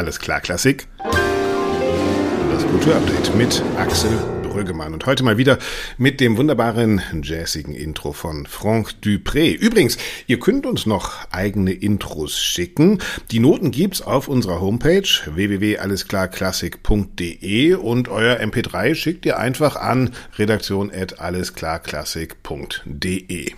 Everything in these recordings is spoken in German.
Alles klar Klassik. Das Kulturupdate mit Axel Brüggemann. Und heute mal wieder mit dem wunderbaren jazzigen Intro von Franck Dupré. Übrigens, ihr könnt uns noch eigene Intros schicken. Die Noten gibt's auf unserer Homepage www.allesklarklassik.de und euer MP3 schickt ihr einfach an redaktion@allesklarklassik.de.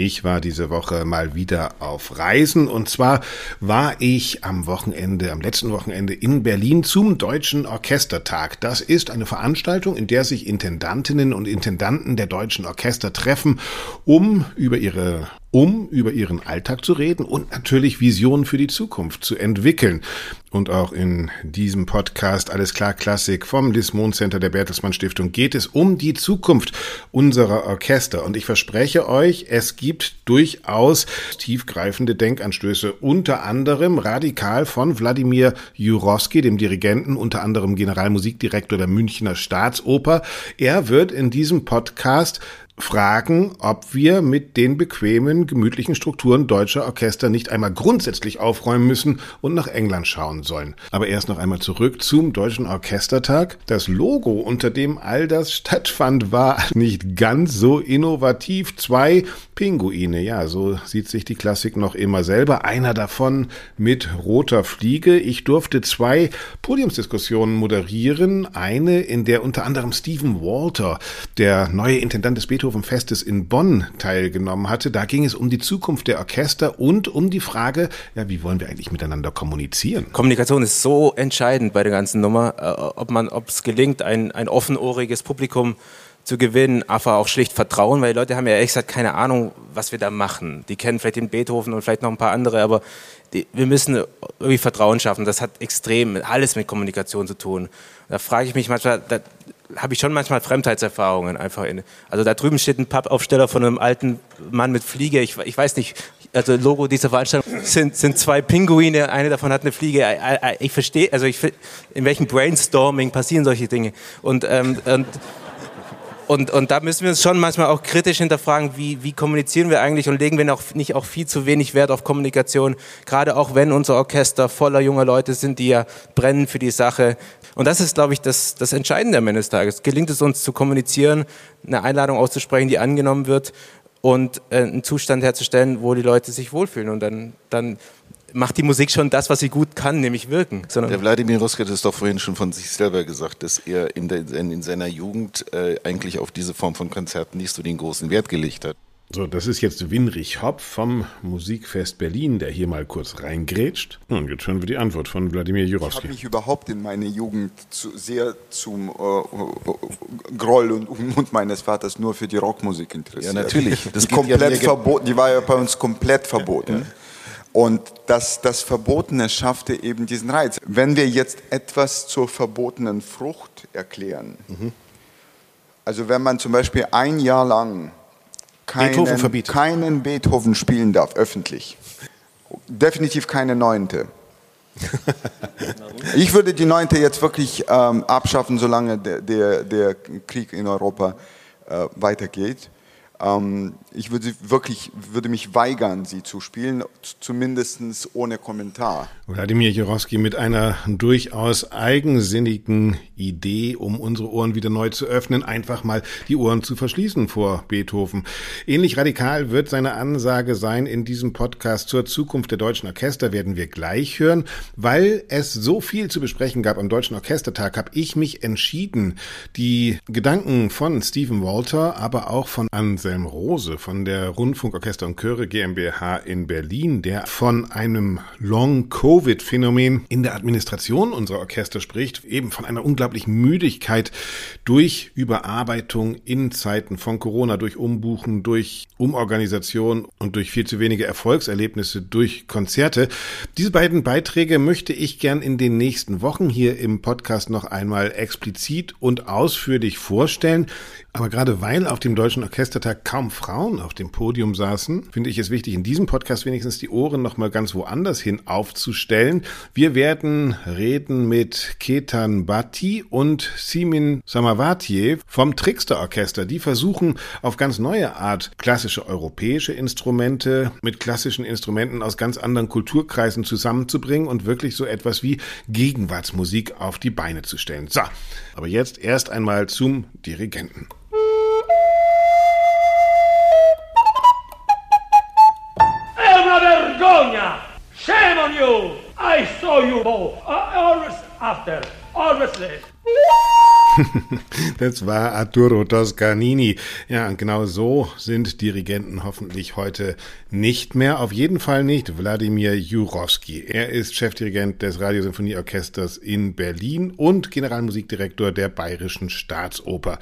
Ich war diese Woche mal wieder auf Reisen und zwar war ich am Wochenende, am letzten Wochenende in Berlin zum Deutschen Orchestertag. Das ist eine Veranstaltung, in der sich Intendantinnen und Intendanten der deutschen Orchester treffen, um über ihre um über ihren Alltag zu reden und natürlich Visionen für die Zukunft zu entwickeln. Und auch in diesem Podcast Alles klar Klassik vom Lismon Center der Bertelsmann Stiftung geht es um die Zukunft unserer Orchester. Und ich verspreche euch, es gibt durchaus tiefgreifende Denkanstöße, unter anderem radikal von Wladimir Jurowski, dem Dirigenten, unter anderem Generalmusikdirektor der Münchner Staatsoper. Er wird in diesem Podcast fragen, ob wir mit den bequemen, gemütlichen Strukturen deutscher Orchester nicht einmal grundsätzlich aufräumen müssen und nach England schauen sollen. Aber erst noch einmal zurück zum Deutschen Orchestertag. Das Logo, unter dem all das stattfand, war nicht ganz so innovativ. Zwei Pinguine, ja, so sieht sich die Klassik noch immer selber. Einer davon mit roter Fliege. Ich durfte zwei Podiumsdiskussionen moderieren. Eine, in der unter anderem Stephen Walter, der neue Intendant des Beethoven Beethoven-Festes in Bonn teilgenommen hatte. Da ging es um die Zukunft der Orchester und um die Frage, ja, wie wollen wir eigentlich miteinander kommunizieren? Kommunikation ist so entscheidend bei der ganzen Nummer, äh, ob man, ob es gelingt, ein, ein offenohriges Publikum zu gewinnen, aber auch schlicht Vertrauen, weil die Leute haben ja ehrlich gesagt keine Ahnung, was wir da machen. Die kennen vielleicht den Beethoven und vielleicht noch ein paar andere, aber die, wir müssen irgendwie Vertrauen schaffen. Das hat extrem alles mit Kommunikation zu tun. Da frage ich mich manchmal, da, habe ich schon manchmal Fremdheitserfahrungen einfach in. Also da drüben steht ein Pappaufsteller von einem alten Mann mit Fliege. Ich, ich weiß nicht, also Logo dieser Veranstaltung sind, sind zwei Pinguine, eine davon hat eine Fliege. Ich verstehe, also ich, in welchem Brainstorming passieren solche Dinge. Und, ähm, und und, und da müssen wir uns schon manchmal auch kritisch hinterfragen, wie, wie kommunizieren wir eigentlich und legen wir noch nicht auch viel zu wenig Wert auf Kommunikation, gerade auch wenn unser Orchester voller junger Leute sind, die ja brennen für die Sache. Und das ist, glaube ich, das, das Entscheidende am Ende des Tages. Gelingt es uns zu kommunizieren, eine Einladung auszusprechen, die angenommen wird und äh, einen Zustand herzustellen, wo die Leute sich wohlfühlen und dann, dann macht die Musik schon das, was sie gut kann, nämlich wirken. Sondern der Wladimir Roske hat es doch vorhin schon von sich selber gesagt, dass er in, der, in seiner Jugend äh, eigentlich auf diese Form von Konzerten nicht so den großen Wert gelegt hat. So, das ist jetzt Winrich Hopp vom Musikfest Berlin, der hier mal kurz reingrätscht. Und jetzt hören wir die Antwort von Wladimir Jurowski. Ich habe mich überhaupt in meiner Jugend zu, sehr zum äh, Groll und Unmut meines Vaters nur für die Rockmusik interessiert. Ja, natürlich. Das die komplett ja verboten, die war ja bei uns komplett verboten. Ja. Und das, das Verbotene schaffte eben diesen Reiz. Wenn wir jetzt etwas zur verbotenen Frucht erklären, mhm. also wenn man zum Beispiel ein Jahr lang keinen Beethoven, keinen Beethoven spielen darf, öffentlich, definitiv keine neunte. ich würde die neunte jetzt wirklich ähm, abschaffen, solange der, der, der, Krieg in Europa äh, weitergeht. Ähm, ich würde wirklich, würde mich weigern, sie zu spielen, zumindest ohne Kommentar. Wladimir Jorowski mit einer durchaus eigensinnigen Idee, um unsere Ohren wieder neu zu öffnen, einfach mal die Ohren zu verschließen vor Beethoven. Ähnlich radikal wird seine Ansage sein in diesem Podcast zur Zukunft der deutschen Orchester, werden wir gleich hören. Weil es so viel zu besprechen gab am Deutschen Orchestertag, habe ich mich entschieden, die Gedanken von Stephen Walter, aber auch von Anselm Rose von der Rundfunkorchester und Chöre GmbH in Berlin, der von einem Long-Covid-Phänomen in der Administration unserer Orchester spricht, eben von einer unglaublichen Müdigkeit durch Überarbeitung in Zeiten von Corona, durch Umbuchen, durch Umorganisation und durch viel zu wenige Erfolgserlebnisse durch Konzerte. Diese beiden Beiträge möchte ich gern in den nächsten Wochen hier im Podcast noch einmal explizit und ausführlich vorstellen. Aber gerade weil auf dem Deutschen Orchestertag kaum Frauen auf dem Podium saßen, finde ich es wichtig, in diesem Podcast wenigstens die Ohren nochmal ganz woanders hin aufzustellen. Wir werden reden mit Ketan Bhatti und Simin Samavatiye vom Trickster Orchester. Die versuchen auf ganz neue Art klassische europäische Instrumente mit klassischen Instrumenten aus ganz anderen Kulturkreisen zusammenzubringen und wirklich so etwas wie Gegenwartsmusik auf die Beine zu stellen. So, aber jetzt erst einmal zum Dirigenten. vergogna! Shame on you! I saw you both. Uh, always after. Always late. das war Arturo Toscanini. Ja, und genau so sind Dirigenten hoffentlich heute nicht mehr. Auf jeden Fall nicht Wladimir Jurowski. Er ist Chefdirigent des Radiosymphonieorchesters in Berlin und Generalmusikdirektor der Bayerischen Staatsoper.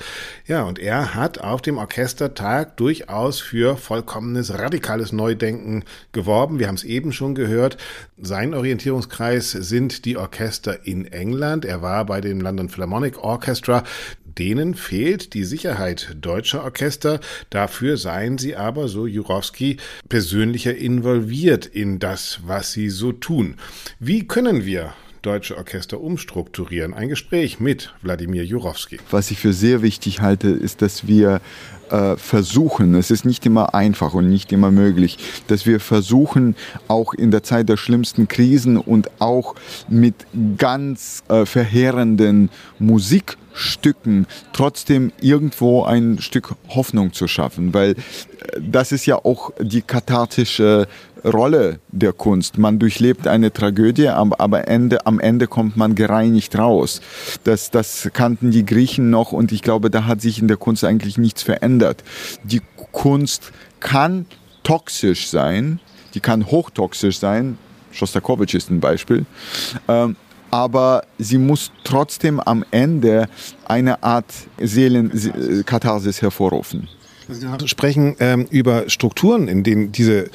Ja, und er hat auf dem Orchestertag durchaus für vollkommenes radikales Neudenken geworben. Wir haben es eben schon gehört. Sein Orientierungskreis sind die Orchester in England. Er war bei dem London Philharmonic Orchestra. Denen fehlt die Sicherheit deutscher Orchester. Dafür seien sie aber, so Jurowski, persönlicher involviert in das, was sie so tun. Wie können wir deutsche Orchester umstrukturieren? Ein Gespräch mit Wladimir Jurowski. Was ich für sehr wichtig halte, ist, dass wir äh, versuchen, es ist nicht immer einfach und nicht immer möglich, dass wir versuchen, auch in der Zeit der schlimmsten Krisen und auch mit ganz äh, verheerenden Musikstücken trotzdem irgendwo ein Stück Hoffnung zu schaffen, weil äh, das ist ja auch die kathartische Rolle der Kunst. Man durchlebt eine Tragödie, aber Ende, am Ende kommt man gereinigt raus. Das, das kannten die Griechen noch und ich glaube, da hat sich in der Kunst eigentlich nichts verändert. Die Kunst kann toxisch sein, die kann hochtoxisch sein. Schostakowitsch ist ein Beispiel. Ähm, aber sie muss trotzdem am Ende eine Art Seelenkatharsis hervorrufen. Sie sprechen ähm, über Strukturen, in denen diese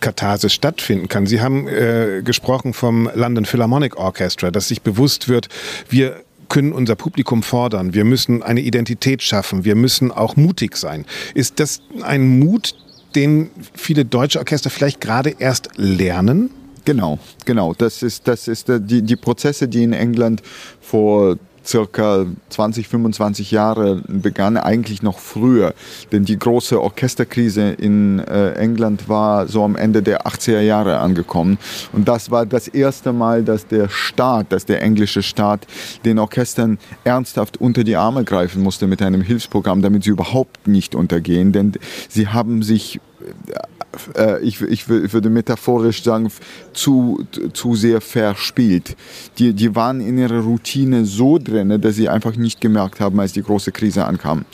Katharsis stattfinden kann. Sie haben äh, gesprochen vom London Philharmonic Orchestra, dass sich bewusst wird, wir können unser Publikum fordern, wir müssen eine Identität schaffen, wir müssen auch mutig sein. Ist das ein Mut, den viele deutsche Orchester vielleicht gerade erst lernen? Genau, genau. Das ist, das ist äh, die, die Prozesse, die in England vor circa 20, 25 Jahre begann, eigentlich noch früher. Denn die große Orchesterkrise in äh, England war so am Ende der 80er Jahre angekommen. Und das war das erste Mal, dass der Staat, dass der englische Staat den Orchestern ernsthaft unter die Arme greifen musste mit einem Hilfsprogramm, damit sie überhaupt nicht untergehen. Denn sie haben sich äh, ich, ich, würde metaphorisch sagen, zu, zu sehr verspielt. Die, die waren in ihrer Routine so drin, dass sie einfach nicht gemerkt haben, als die große Krise ankam.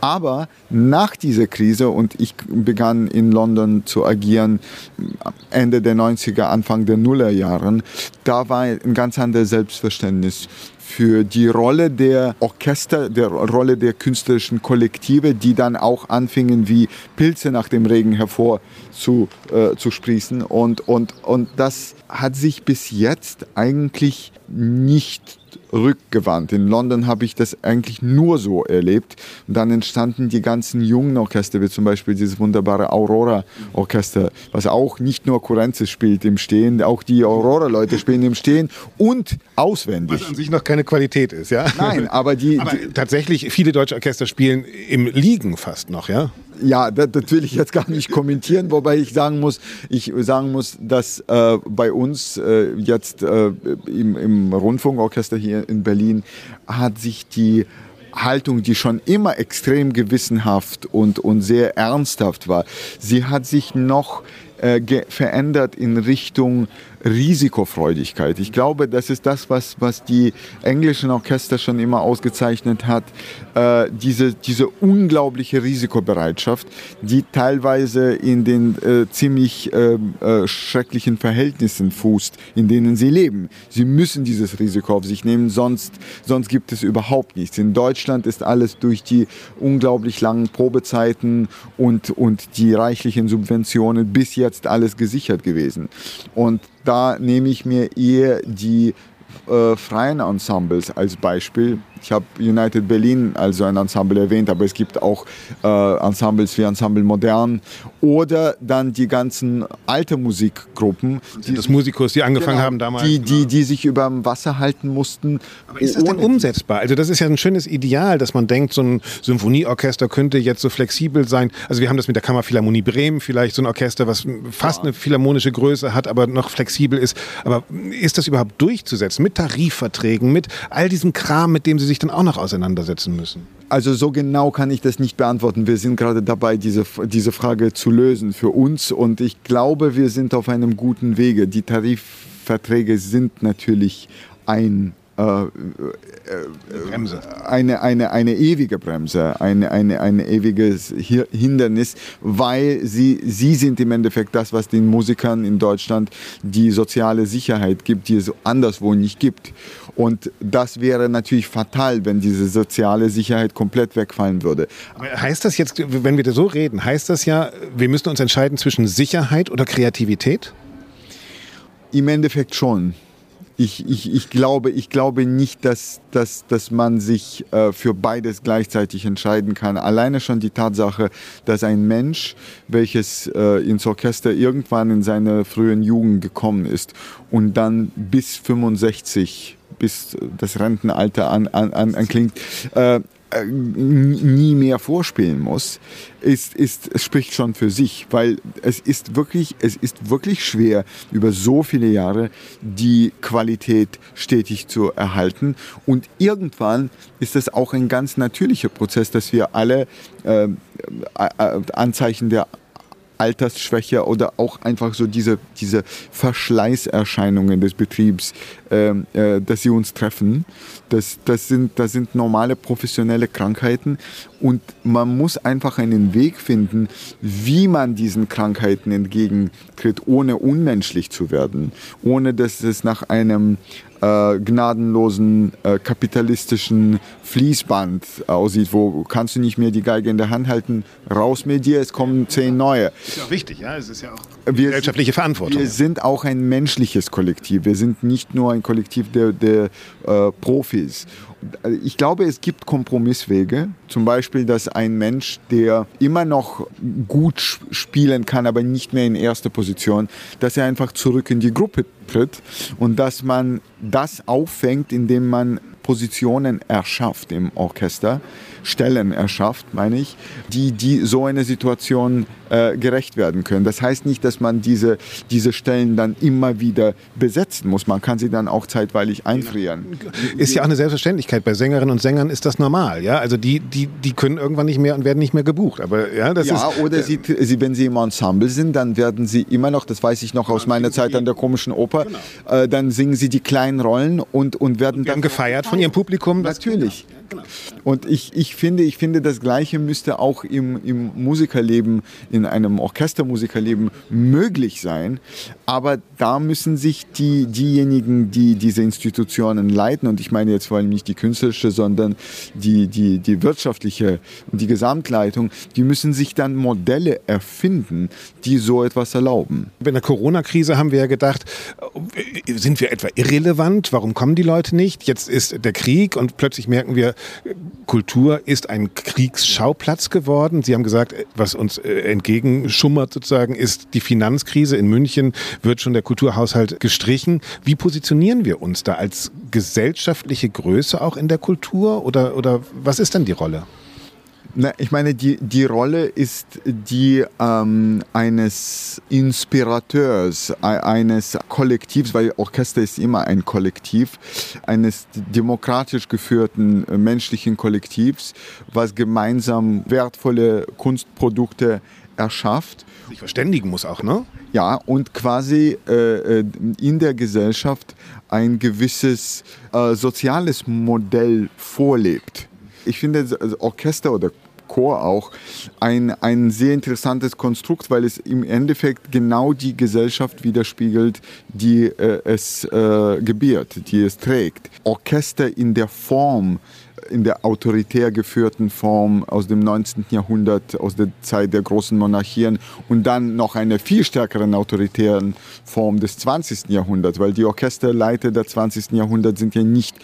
Aber nach dieser Krise, und ich begann in London zu agieren Ende der 90er, Anfang der Nullerjahren, da war ein ganz anderes Selbstverständnis für die Rolle der Orchester, der Rolle der künstlerischen Kollektive, die dann auch anfingen wie Pilze nach dem Regen hervor zu, äh, zu sprießen. Und, und, und das hat sich bis jetzt eigentlich nicht rückgewandt. In London habe ich das eigentlich nur so erlebt. Und dann entstanden die ganzen jungen Orchester, wie zum Beispiel dieses wunderbare Aurora-Orchester, was auch nicht nur Kurrenze spielt im Stehen, auch die Aurora-Leute spielen im Stehen und auswendig. Was an sich noch keine Qualität ist, ja? Nein, aber die... Aber tatsächlich, viele deutsche Orchester spielen im Liegen fast noch, ja? Ja, das, das, will ich jetzt gar nicht kommentieren, wobei ich sagen muss, ich sagen muss, dass äh, bei uns äh, jetzt äh, im, im Rundfunkorchester hier in Berlin hat sich die Haltung, die schon immer extrem gewissenhaft und, und sehr ernsthaft war, sie hat sich noch äh, verändert in Richtung Risikofreudigkeit. Ich glaube, das ist das, was, was die englischen Orchester schon immer ausgezeichnet hat, äh, diese, diese unglaubliche Risikobereitschaft, die teilweise in den äh, ziemlich äh, äh, schrecklichen Verhältnissen fußt, in denen sie leben. Sie müssen dieses Risiko auf sich nehmen, sonst, sonst gibt es überhaupt nichts. In Deutschland ist alles durch die unglaublich langen Probezeiten und, und die reichlichen Subventionen bis jetzt alles gesichert gewesen. Und da nehme ich mir eher die äh, freien Ensembles als Beispiel. Ich habe United Berlin also ein Ensemble erwähnt, aber es gibt auch äh, Ensembles wie Ensemble Modern oder dann die ganzen alte Musikgruppen. Die, das Musikus, die angefangen Genau, haben damals. Die, die, die sich über dem Wasser halten mussten. Aber ist das denn umsetzbar? Also das ist ja ein schönes Ideal, dass man denkt, so ein Symphonieorchester könnte jetzt so flexibel sein. Also wir haben das mit der Kammerphilharmonie Bremen, vielleicht so ein Orchester, was fast eine philharmonische Größe hat, aber noch flexibel ist. Aber ist das überhaupt durchzusetzen mit Tarifverträgen, mit all diesem Kram, mit dem sie sich dann auch noch auseinandersetzen müssen? Also so genau kann ich das nicht beantworten. Wir sind gerade dabei, diese, diese Frage zu lösen für uns und ich glaube, wir sind auf einem guten Wege. Die Tarifverträge sind natürlich ein äh, Bremse. eine, eine, eine ewige Bremse, eine, eine, ein ewiges Hi- Hindernis, weil sie, sie sind im Endeffekt das, was den Musikern in Deutschland die soziale Sicherheit gibt, die es anderswo nicht gibt. Und das wäre natürlich fatal, wenn diese soziale Sicherheit komplett wegfallen würde. Heißt das jetzt, wenn wir da so reden, heißt das ja, wir müssen uns entscheiden zwischen Sicherheit oder Kreativität? Im Endeffekt schon. Ich, ich, ich, glaube, ich glaube nicht, dass, dass, dass man sich äh, für beides gleichzeitig entscheiden kann. Alleine schon die Tatsache, dass ein Mensch, welches äh, ins Orchester irgendwann in seiner frühen Jugend gekommen ist und dann bis 65, bis das Rentenalter an, an, an, anklingt, äh, nie mehr vorspielen muss, ist, ist, spricht schon für sich, weil es ist wirklich, es ist wirklich schwer, über so viele Jahre die Qualität stetig zu erhalten. Und irgendwann ist es auch ein ganz natürlicher Prozess, dass wir alle äh, äh, Anzeichen der Altersschwäche oder auch einfach so diese, diese Verschleißerscheinungen des Betriebs, äh, dass sie uns treffen. Das, das, sind, das sind normale professionelle Krankheiten und man muss einfach einen Weg finden, wie man diesen Krankheiten entgegentritt, ohne unmenschlich zu werden, ohne dass es nach einem äh, gnadenlosen äh, kapitalistischen Fließband aussieht, wo kannst du nicht mehr die Geige in der Hand halten, raus mit dir, es kommen zehn neue. Ist ja auch wichtig, ja. Es ist ja auch Wir- gesellschaftliche Verantwortung. Wir sind auch ein menschliches Kollektiv. Wir sind nicht nur ein Kollektiv der, der äh, Profis. Ich glaube, es gibt Kompromisswege. Zum Beispiel, dass ein Mensch, der immer noch gut spielen kann, aber nicht mehr in erster Position, dass er einfach zurück in die Gruppe tritt und dass man das auffängt, indem man Positionen erschafft im Orchester, Stellen erschafft, meine ich, die, die so eine Situation äh, gerecht werden können. Das heißt nicht, dass man diese, diese Stellen dann immer wieder besetzen muss. Man kann sie dann auch zeitweilig einfrieren. Ist ja auch eine Selbstverständlichkeit. Bei Sängerinnen und Sängern ist das normal, ja. Also die, die, die können irgendwann nicht mehr und werden nicht mehr gebucht. Aber ja, das Ja, ist. oder sie, sie, wenn sie im Ensemble sind, dann werden sie immer noch, das weiß ich noch aus meiner Zeit an der komischen Oper, äh, dann singen sie die kleinen Rollen und, und werden werden dann gefeiert von ihrem Publikum. Das- Natürlich. Und ich, ich, finde, ich finde, das Gleiche müsste auch im, im Musikerleben, in einem Orchestermusikerleben möglich sein. Aber da müssen sich die, diejenigen, die diese Institutionen leiten, und ich meine jetzt vor allem nicht die künstlerische, sondern die, die, die wirtschaftliche und die Gesamtleitung, die müssen sich dann Modelle erfinden, die so etwas erlauben. In der Corona-Krise haben wir ja gedacht, äh, sind wir etwa irrelevant? Warum kommen die Leute nicht? Jetzt ist der Krieg und plötzlich merken wir, Kultur ist ein Kriegsschauplatz geworden. Sie haben gesagt, was uns äh, entgegenschummert sozusagen, ist die Finanzkrise. In München wird schon der Kulturhaushalt gestrichen. Wie positionieren wir uns da als gesellschaftliche Größe auch in der Kultur? Oder, oder was ist denn die Rolle? Na, ich meine, die, die Rolle ist die ähm, eines Inspirateurs, e- eines Kollektivs, weil Orchester ist immer ein Kollektiv, eines demokratisch geführten äh, menschlichen Kollektivs, was gemeinsam wertvolle Kunstprodukte erschafft. Sich verständigen muss auch, ne? Ja, und quasi äh, äh, in der Gesellschaft ein gewisses äh, soziales Modell vorlebt. Ich finde also Orchester oder Chor auch ein, ein sehr interessantes Konstrukt, weil es im Endeffekt genau die Gesellschaft widerspiegelt, die äh, es äh, gebiert, die es trägt. Orchester in der Form in der autoritär geführten Form aus dem 19. Jahrhundert, aus der Zeit der großen Monarchien und dann noch eine viel stärkeren autoritären Form des 20. Jahrhunderts, weil die Orchesterleiter der 20. Jahrhunderts sind ja nicht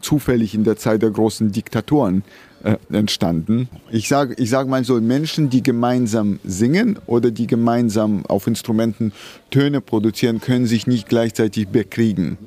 zufällig in der Zeit der großen Diktatoren äh, entstanden. Ich sage ich sag mal so, Menschen, die gemeinsam singen oder die gemeinsam auf Instrumenten Töne produzieren, können sich nicht gleichzeitig bekriegen.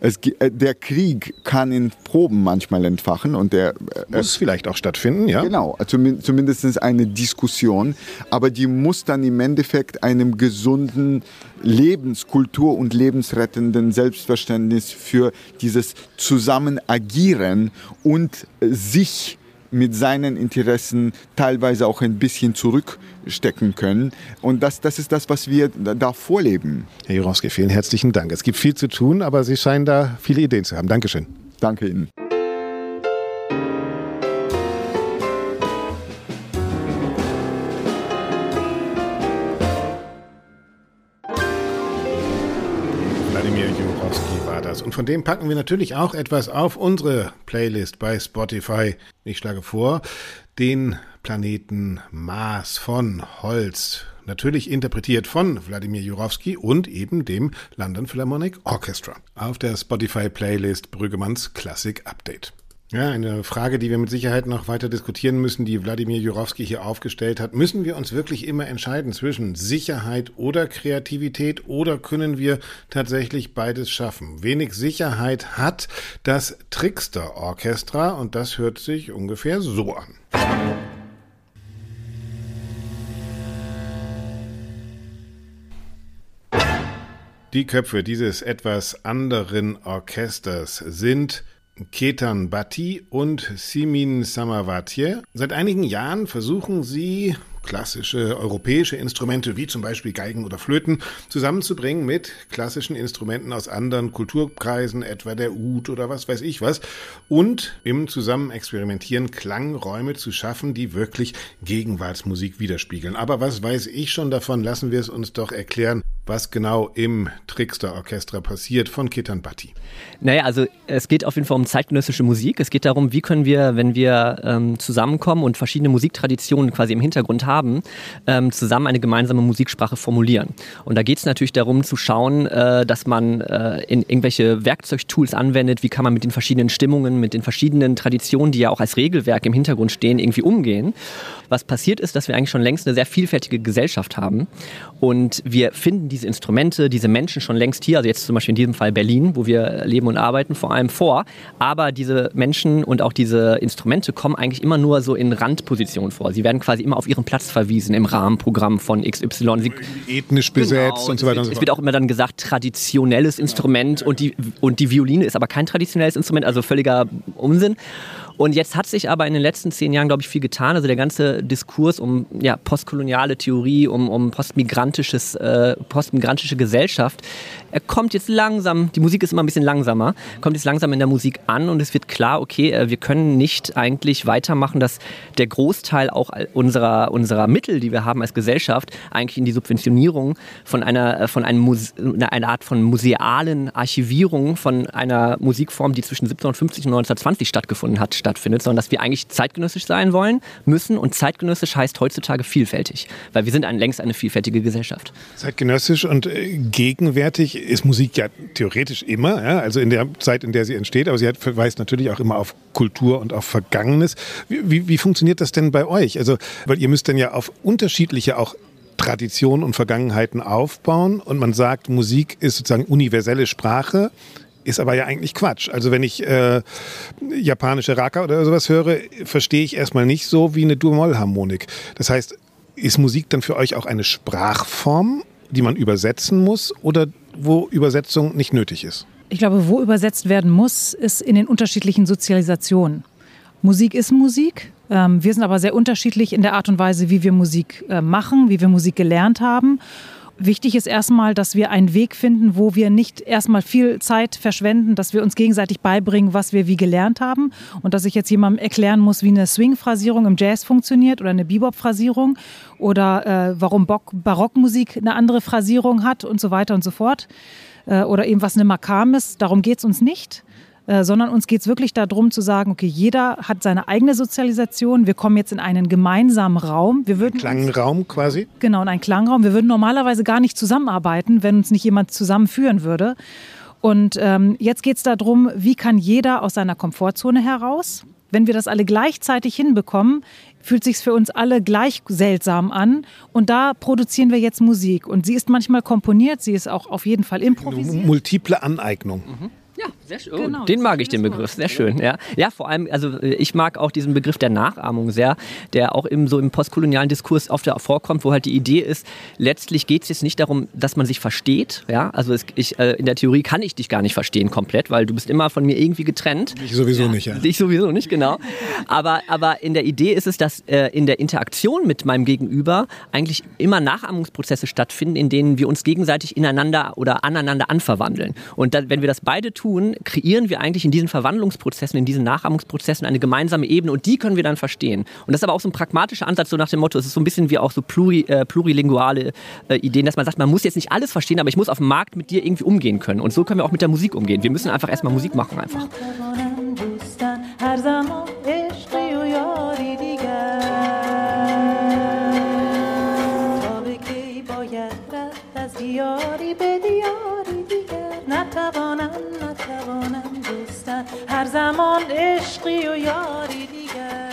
Es, äh, der Krieg kann in Proben manchmal entfachen und der äh, muss vielleicht auch stattfinden, ja? Genau, zumindest eine Diskussion, aber die muss dann im Endeffekt einem gesunden Lebenskultur und lebensrettenden Selbstverständnis für dieses Zusammenagieren und sich mit seinen Interessen teilweise auch ein bisschen zurückstecken können. Und das, das ist das, was wir da vorleben. Herr Jurowski, vielen herzlichen Dank. Es gibt viel zu tun, aber Sie scheinen da viele Ideen zu haben. Dankeschön. Danke Ihnen. Und von dem packen wir natürlich auch etwas auf unsere Playlist bei Spotify. Ich schlage vor, den Planeten Mars von Holz. Natürlich interpretiert von Wladimir Jurowski und eben dem London Philharmonic Orchestra. Auf der Spotify-Playlist Brüggemanns Classic Update. Ja, eine Frage, die wir mit Sicherheit noch weiter diskutieren müssen, die Wladimir Jurowski hier aufgestellt hat. Müssen wir uns wirklich immer entscheiden zwischen Sicherheit oder Kreativität oder können wir tatsächlich beides schaffen? Wenig Sicherheit hat das Trickster Orchestra und das hört sich ungefähr so an. Die Köpfe dieses etwas anderen Orchesters sind Ketan Bhatti und Simin Samavatje. Seit einigen Jahren versuchen sie, klassische europäische Instrumente wie zum Beispiel Geigen oder Flöten zusammenzubringen mit klassischen Instrumenten aus anderen Kulturkreisen, etwa der Ud oder was weiß ich was, und im Zusammenexperimentieren Klangräume zu schaffen, die wirklich Gegenwartsmusik widerspiegeln. Aber was weiß ich schon davon? Lassen wir es uns doch erklären was genau im Trickster Orchestra passiert von Ketan Bhatti. Naja, also es geht auf jeden Fall um zeitgenössische Musik. Es geht darum, wie können wir, wenn wir ähm, zusammenkommen und verschiedene Musiktraditionen quasi im Hintergrund haben, ähm, zusammen eine gemeinsame Musiksprache formulieren. Und da geht es natürlich darum zu schauen, äh, dass man äh, in irgendwelche Werkzeugtools anwendet, wie kann man mit den verschiedenen Stimmungen, mit den verschiedenen Traditionen, die ja auch als Regelwerk im Hintergrund stehen, irgendwie umgehen. Was passiert ist, dass wir eigentlich schon längst eine sehr vielfältige Gesellschaft haben und wir finden diese Instrumente, diese Menschen schon längst hier, also jetzt zum Beispiel in diesem Fall Berlin, wo wir leben und arbeiten, vor allem vor. Aber diese Menschen und auch diese Instrumente kommen eigentlich immer nur so in Randpositionen vor. Sie werden quasi immer auf ihren Platz verwiesen im Rahmenprogramm von XY. Sie, Ethnisch besetzt genau, und so weiter. Es wird, es wird auch immer dann gesagt, traditionelles Instrument und die, und die Violine ist aber kein traditionelles Instrument, also völliger Unsinn. Und jetzt hat sich aber in den letzten zehn Jahren, glaube ich, viel getan. Also der ganze Diskurs um ja, postkoloniale Theorie, um, um postmigrantisches, äh, postmigrantische Gesellschaft, er kommt jetzt langsam, die Musik ist immer ein bisschen langsamer, kommt jetzt langsam in der Musik an und es wird klar, okay, äh, wir können nicht eigentlich weitermachen, dass der Großteil auch unserer, unserer Mittel, die wir haben als Gesellschaft, eigentlich in die Subventionierung von einer, äh, von einem Muse einer Art von musealen Archivierung von einer Musikform, die zwischen 1750 und 1920 stattgefunden hat, stattfindet, sondern dass wir eigentlich zeitgenössisch sein wollen, müssen. Und zeitgenössisch heißt heutzutage vielfältig, weil wir sind ein, längst eine vielfältige Gesellschaft. Zeitgenössisch und äh, gegenwärtig ist Musik ja theoretisch immer, ja, also in der Zeit, in der sie entsteht, aber sie hat, verweist natürlich auch immer auf Kultur und auf Vergangenes. Wie, wie, wie funktioniert das denn bei euch? Also, weil ihr müsst dann ja auf unterschiedliche auch Traditionen und Vergangenheiten aufbauen und man sagt, Musik ist sozusagen universelle Sprache. Ist aber ja eigentlich Quatsch. Also wenn ich äh, japanische Raka oder sowas höre, verstehe ich erstmal nicht so wie eine Dur-Moll-Harmonik. Das heißt, ist Musik dann für euch auch eine Sprachform, die man übersetzen muss oder wo Übersetzung nicht nötig ist? Ich glaube, wo übersetzt werden muss, ist in den unterschiedlichen Sozialisationen. Musik ist Musik. Ähm, wir sind aber sehr unterschiedlich in der Art und Weise, wie wir Musik äh, machen, wie wir Musik gelernt haben. Wichtig ist erstmal, dass wir einen Weg finden, wo wir nicht erstmal viel Zeit verschwenden, dass wir uns gegenseitig beibringen, was wir wie gelernt haben. Und dass ich jetzt jemandem erklären muss, wie eine Swing-Phrasierung im Jazz funktioniert oder eine Bebop-Phrasierung oder äh, warum Barockmusik eine andere Phrasierung hat und so weiter und so fort. Äh, oder eben was eine Makam ist. Darum geht es uns nicht äh, sondern uns geht es wirklich darum zu sagen, okay, jeder hat seine eigene Sozialisation, wir kommen jetzt in einen gemeinsamen Raum. Wir würden Klangraum quasi? Genau, in einen Klangraum. Wir würden normalerweise gar nicht zusammenarbeiten, wenn uns nicht jemand zusammenführen würde. Und ähm, jetzt geht es darum, wie kann jeder aus seiner Komfortzone heraus, wenn wir das alle gleichzeitig hinbekommen, fühlt sich für uns alle gleich seltsam an. Und da produzieren wir jetzt Musik. Und sie ist manchmal komponiert, sie ist auch auf jeden Fall improvisiert. Multiple Aneignung. Mhm. Ja, sehr schön. Genau, den mag ich, den Begriff. Sehr schön. Ja. ja, vor allem, also äh, ich mag auch diesen Begriff der Nachahmung sehr, der auch im, so im postkolonialen Diskurs oft vorkommt, wo halt die Idee ist, letztlich geht es jetzt nicht darum, dass man sich versteht. Ja, also es, ich, äh, in der Theorie kann ich dich gar nicht verstehen komplett, weil du bist immer von mir irgendwie getrennt. Ich sowieso nicht, ja. Ich sowieso nicht, genau. Aber, aber in der Idee ist es, dass äh, in der Interaktion mit meinem Gegenüber eigentlich immer Nachahmungsprozesse stattfinden, in denen wir uns gegenseitig ineinander oder aneinander anverwandeln. Und dann, wenn wir das beide tun, kreieren wir eigentlich in diesen Verwandlungsprozessen, in diesen Nachahmungsprozessen eine gemeinsame Ebene und die können wir dann verstehen. Und das ist aber auch so ein pragmatischer Ansatz, so nach dem Motto, es ist so ein bisschen wie auch so pluri, äh, plurilinguale äh, Ideen, dass man sagt, man muss jetzt nicht alles verstehen, aber ich muss auf dem Markt mit dir irgendwie umgehen können. Und so können wir auch mit der Musik umgehen. Wir müssen einfach erstmal Musik machen einfach. دیاری به دیاری دیگر نتوانم نتوانم دوستن هر زمان عشقی و یاری دیگر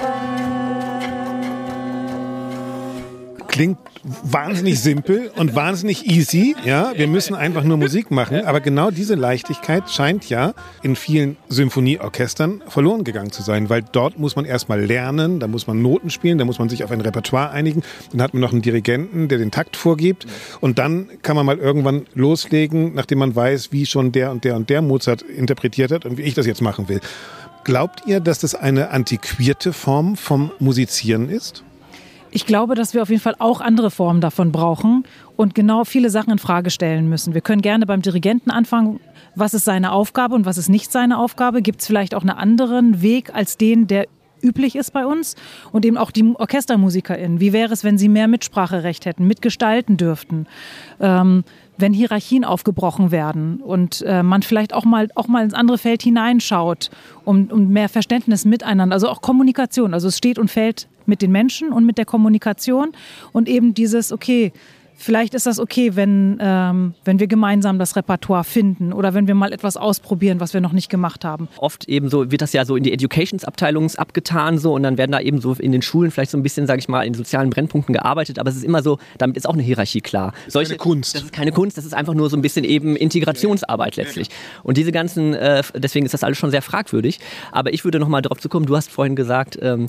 Klingt wahnsinnig simpel und wahnsinnig easy. Ja, wir müssen einfach nur Musik machen. Aber genau diese Leichtigkeit scheint ja in vielen Symphonieorchestern verloren gegangen zu sein, weil dort muss man erstmal lernen, da muss man Noten spielen, da muss man sich auf ein Repertoire einigen. Dann hat man noch einen Dirigenten, der den Takt vorgibt. Und dann kann man mal irgendwann loslegen, nachdem man weiß, wie schon der und der und der Mozart interpretiert hat und wie ich das jetzt machen will. Glaubt ihr, dass das eine antiquierte Form vom Musizieren ist? Ich glaube, dass wir auf jeden Fall auch andere Formen davon brauchen und genau viele Sachen in Frage stellen müssen. Wir können gerne beim Dirigenten anfangen. Was ist seine Aufgabe und was ist nicht seine Aufgabe? Gibt es vielleicht auch einen anderen Weg als den, der üblich ist bei uns und eben auch die OrchestermusikerInnen. Wie wäre es, wenn sie mehr Mitspracherecht hätten, mitgestalten dürften? Ähm, wenn Hierarchien aufgebrochen werden und äh, man vielleicht auch mal, auch mal ins andere Feld hineinschaut, um, um mehr Verständnis miteinander, also auch Kommunikation. Also es steht und fällt mit den Menschen und mit der Kommunikation und eben dieses, okay, Vielleicht ist das okay, wenn, ähm, wenn wir gemeinsam das Repertoire finden oder wenn wir mal etwas ausprobieren, was wir noch nicht gemacht haben. Oft eben so wird das ja so in die Educationsabteilung abgetan so und dann werden da eben so in den Schulen vielleicht so ein bisschen, sage ich mal, in sozialen Brennpunkten gearbeitet, aber es ist immer so, damit ist auch eine Hierarchie klar. Das ist Solche, keine Kunst. Das ist keine Kunst, das ist einfach nur so ein bisschen eben Integrationsarbeit letztlich. Und diese ganzen, äh, deswegen ist das alles schon sehr fragwürdig. Aber ich würde nochmal darauf zu kommen, du hast vorhin gesagt, ähm,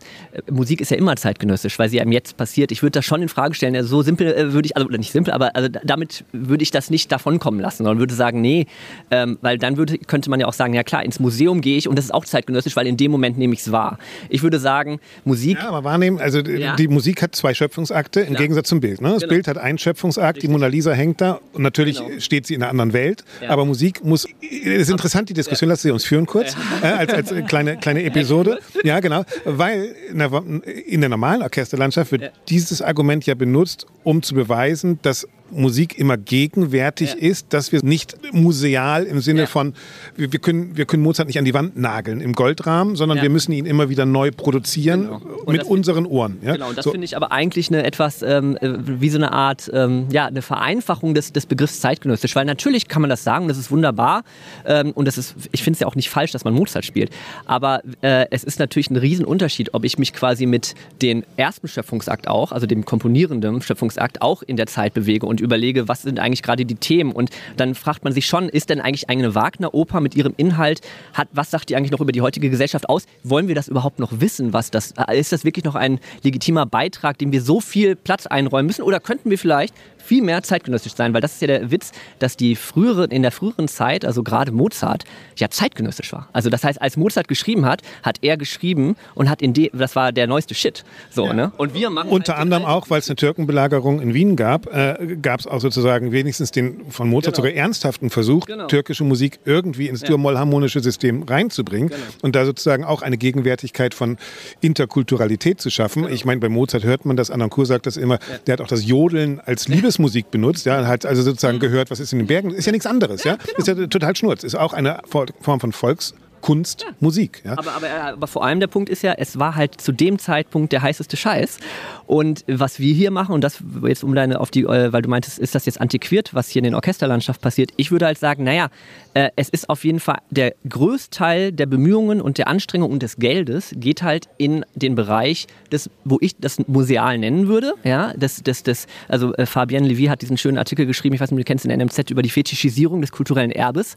Musik ist ja immer zeitgenössisch, weil sie einem jetzt passiert. Ich würde das schon in Frage stellen, so simpel äh, würde ich, also oder nicht simpel, aber also damit würde ich das nicht davonkommen lassen, sondern würde sagen, nee, ähm, weil dann würde, könnte man ja auch sagen, ja klar, ins Museum gehe ich und das ist auch zeitgenössisch, weil in dem Moment nehme ich es wahr. Ich würde sagen, Musik. Ja, aber wahrnehmen, also ja. die Musik hat zwei Schöpfungsakte im ja. Gegensatz zum Bild. Ne? Das genau. Bild hat einen Schöpfungsakt, Richtig. die Mona Lisa hängt da und natürlich genau. steht sie in einer anderen Welt, ja. aber Musik muss, es ist interessant, die Diskussion, lassen Sie uns führen kurz, äh, als, als kleine, kleine Episode. Ja, genau, weil in der, in der normalen Orchesterlandschaft wird dieses Argument ja benutzt, um zu beweisen, dass Musik immer gegenwärtig ja. ist, dass wir nicht museal im Sinne ja. von, wir, wir, können, wir können Mozart nicht an die Wand nageln im Goldrahmen, sondern ja. wir müssen ihn immer wieder neu produzieren genau. mit unseren Ohren. Ja? Genau, und das so. finde ich aber eigentlich eine etwas ähm, äh, wie so eine Art, ähm, ja, eine Vereinfachung des, des Begriffs zeitgenössisch, weil natürlich kann man das sagen, das ist wunderbar ähm, und das ist, ich finde es ja auch nicht falsch, dass man Mozart spielt, aber äh, es ist natürlich ein Riesenunterschied, ob ich mich quasi mit dem ersten Schöpfungsakt auch, also dem komponierenden Schöpfungsakt auch in der Zeit bewege und und überlege, was sind eigentlich gerade die Themen. Und dann fragt man sich schon, ist denn eigentlich eine Wagner-Oper mit ihrem Inhalt, hat, was sagt die eigentlich noch über die heutige Gesellschaft aus? Wollen wir das überhaupt noch wissen? Was das, ist das wirklich noch ein legitimer Beitrag, dem wir so viel Platz einräumen müssen? Oder könnten wir vielleicht viel mehr zeitgenössisch sein, weil das ist ja der Witz, dass die frühere, in der früheren Zeit, also gerade Mozart, ja zeitgenössisch war. Also das heißt, als Mozart geschrieben hat, hat er geschrieben und hat in die, das war der neueste Shit. So, ja. ne? Und wir machen unter halt anderem auch, weil es eine Türkenbelagerung in Wien gab, äh, gab es auch sozusagen wenigstens den von Mozart genau. sogar ernsthaften Versuch, genau. türkische Musik irgendwie ins ja. Dur-Moll-harmonische System reinzubringen genau. und da sozusagen auch eine Gegenwärtigkeit von Interkulturalität zu schaffen. Genau. Ich meine, bei Mozart hört man das, Anankur sagt das immer, ja. der hat auch das Jodeln als Liebes Volksmusik benutzt, ja, hat also sozusagen mhm. gehört, was ist in den Bergen, ist ja nichts anderes, ja, ist ja total schnurz, ist auch eine Form von Volks Kunst, Musik. Ja? Aber, aber, aber vor allem der Punkt ist ja, es war halt zu dem Zeitpunkt der heißeste Scheiß. Und was wir hier machen, und das jetzt um deine auf die, äh, weil du meintest, ist das jetzt antiquiert, was hier in der Orchesterlandschaft passiert? Ich würde halt sagen, naja, äh, es ist auf jeden Fall der Größteil der Bemühungen und der Anstrengung und des Geldes geht halt in den Bereich des, wo ich das museal nennen würde. Ja, das, das, das, also äh, Fabienne Levy hat diesen schönen Artikel geschrieben, ich weiß nicht, du kennst in der NMZ über die Fetischisierung des kulturellen Erbes.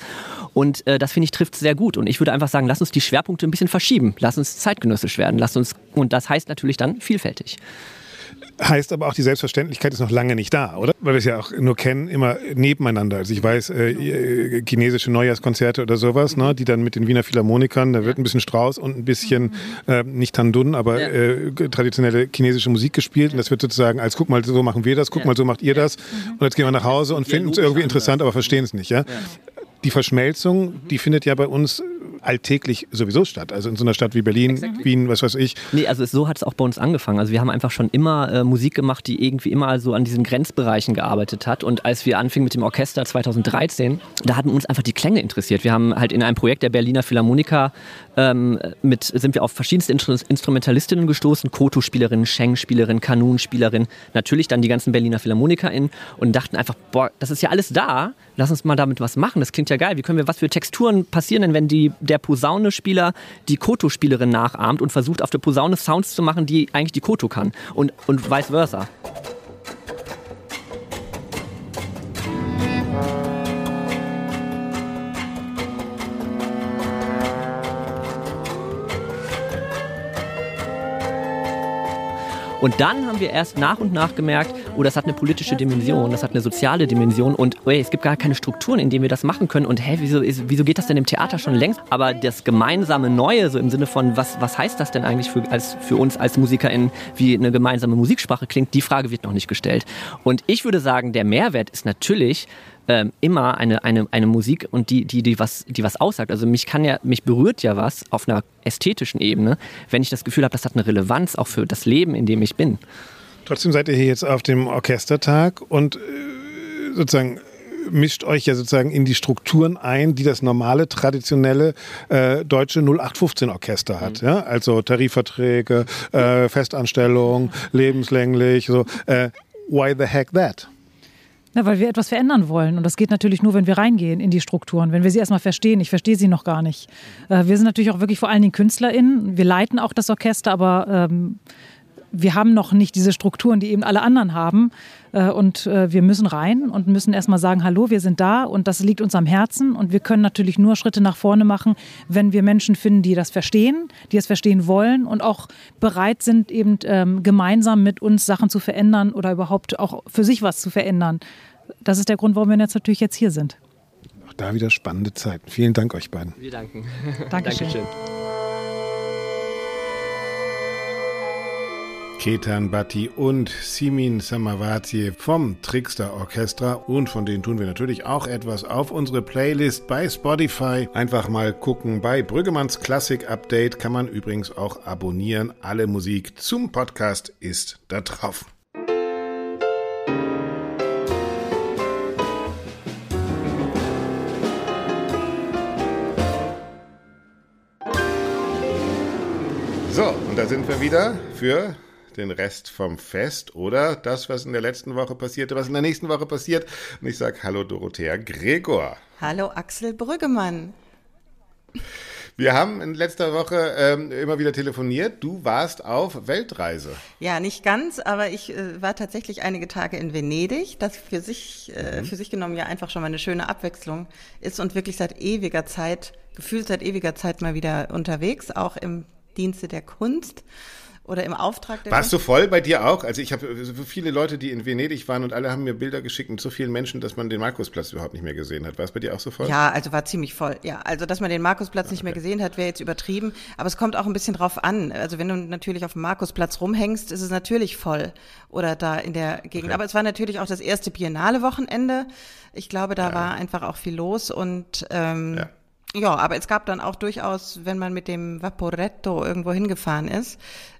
Und äh, das finde ich trifft sehr gut. Und ich würde einfach sagen, lass uns die Schwerpunkte ein bisschen verschieben. Lass uns zeitgenössisch werden. Lass uns, und das heißt natürlich dann vielfältig. Heißt aber auch, die Selbstverständlichkeit ist noch lange nicht da, oder? Weil wir es ja auch nur kennen, immer nebeneinander. Also ich weiß, äh, äh, chinesische Neujahrskonzerte oder sowas, ne, die dann mit den Wiener Philharmonikern, da wird ein bisschen Strauß und ein bisschen, äh, nicht Tandun, aber äh, traditionelle chinesische Musik gespielt. Und das wird sozusagen als, guck mal, so machen wir das, guck mal, so macht ihr das. Und jetzt gehen wir nach Hause und finden es irgendwie interessant, aber verstehen es nicht. Ja? Die Verschmelzung, die findet ja bei uns alltäglich sowieso statt. Also in so einer Stadt wie Berlin, Exactly. Wien, was weiß ich. Nee, also so hat es auch bei uns angefangen. Also wir haben einfach schon immer äh, Musik gemacht, die irgendwie immer so an diesen Grenzbereichen gearbeitet hat. Und als wir anfingen mit dem Orchester 2013, da hatten uns einfach die Klänge interessiert. Wir haben halt in einem Projekt der Berliner Philharmoniker ähm, mit, sind wir auf verschiedenste Instru Instrumentalistinnen gestoßen, Koto-Spielerin, Sheng-Spielerin, Kanun-Spielerin, natürlich dann die ganzen Berliner PhilharmonikerInnen und dachten einfach, boah, das ist ja alles da, lass uns mal damit was machen, das klingt ja geil. Wie können wir, was für Texturen passieren denn, wenn die, der Posaune-Spieler die Koto-Spielerin nachahmt und versucht auf der Posaune Sounds zu machen, die eigentlich die Koto kann und, und vice versa. Und dann haben wir erst nach und nach gemerkt, oh, das hat eine politische Dimension, das hat eine soziale Dimension und oh, es gibt gar keine Strukturen, in denen wir das machen können. Und hä, wieso, ist, wieso geht das denn im Theater schon längst? Aber das gemeinsame Neue, so im Sinne von, was, was heißt das denn eigentlich für, als, für uns als MusikerInnen, wie eine gemeinsame Musiksprache klingt, die Frage wird noch nicht gestellt. Und ich würde sagen, der Mehrwert ist natürlich, ähm, immer eine, eine, eine Musik und die, die, die, was, die was aussagt. Also mich kann ja, mich berührt ja was auf einer ästhetischen Ebene, wenn ich das Gefühl habe, das hat eine Relevanz auch für das Leben, in dem ich bin. Trotzdem seid ihr hier jetzt auf dem Orchestertag und äh, sozusagen mischt euch ja sozusagen in die Strukturen ein, die das normale, traditionelle äh, deutsche 0815-Orchester hat. Ja? Also Tarifverträge, äh, Festanstellung, lebenslänglich. So. Äh, why the heck that? Na, weil wir etwas verändern wollen. Und das geht natürlich nur, wenn wir reingehen in die Strukturen, wenn wir sie erstmal verstehen. Ich verstehe sie noch gar nicht. Äh, wir sind natürlich auch wirklich vor allen Dingen KünstlerInnen. Wir leiten auch das Orchester, aber ähm, wir haben noch nicht diese Strukturen, die eben alle anderen haben. Äh, Und äh, wir müssen rein und müssen erstmal sagen, hallo, wir sind da und das liegt uns am Herzen. Und wir können natürlich nur Schritte nach vorne machen, wenn wir Menschen finden, die das verstehen, die es verstehen wollen und auch bereit sind, eben ähm, gemeinsam mit uns Sachen zu verändern oder überhaupt auch für sich was zu verändern. Das ist der Grund, warum wir jetzt natürlich jetzt hier sind. Auch da wieder spannende Zeiten. Vielen Dank euch beiden. Wir danken. Dankeschön. Ketan Bhatti und Simin Samavati vom Trickster Orchestra und von denen tun wir natürlich auch etwas auf unsere Playlist bei Spotify. Einfach mal gucken. Bei Brüggemanns Klassik Update kann man übrigens auch abonnieren. Alle Musik zum Podcast ist da drauf. So, und da sind wir wieder für den Rest vom Fest oder das, was in der letzten Woche passierte, was in der nächsten Woche passiert. Und ich sage Hallo Dorothea Gregor. Hallo Axel Brüggemann. Wir haben in letzter Woche ähm, immer wieder telefoniert. Du warst auf Weltreise. Ja, nicht ganz, aber ich äh, war tatsächlich einige Tage in Venedig, das für sich, äh, für sich genommen ja einfach schon mal eine schöne Abwechslung ist und wirklich seit ewiger Zeit, gefühlt seit ewiger Zeit mal wieder unterwegs, auch im Dienste der Kunst oder im Auftrag der Warst du Kunst. voll bei dir auch? Also ich habe so viele Leute, die in Venedig waren und alle haben mir Bilder geschickt mit so vielen Menschen, dass man den Markusplatz überhaupt nicht mehr gesehen hat. War es bei dir auch so voll? Ja, also war ziemlich voll. Ja, also dass man den Markusplatz nicht mehr gesehen hat, wäre jetzt übertrieben. Aber es kommt auch ein bisschen drauf an. Also wenn du natürlich auf dem Markusplatz rumhängst, ist es natürlich voll oder da in der Gegend. Okay. Aber es war natürlich auch das erste Biennale-Wochenende. Ich glaube, da war einfach auch viel los und ähm, Ja. ja. aber es gab dann auch durchaus, wenn man mit dem Vaporetto irgendwo hingefahren ist,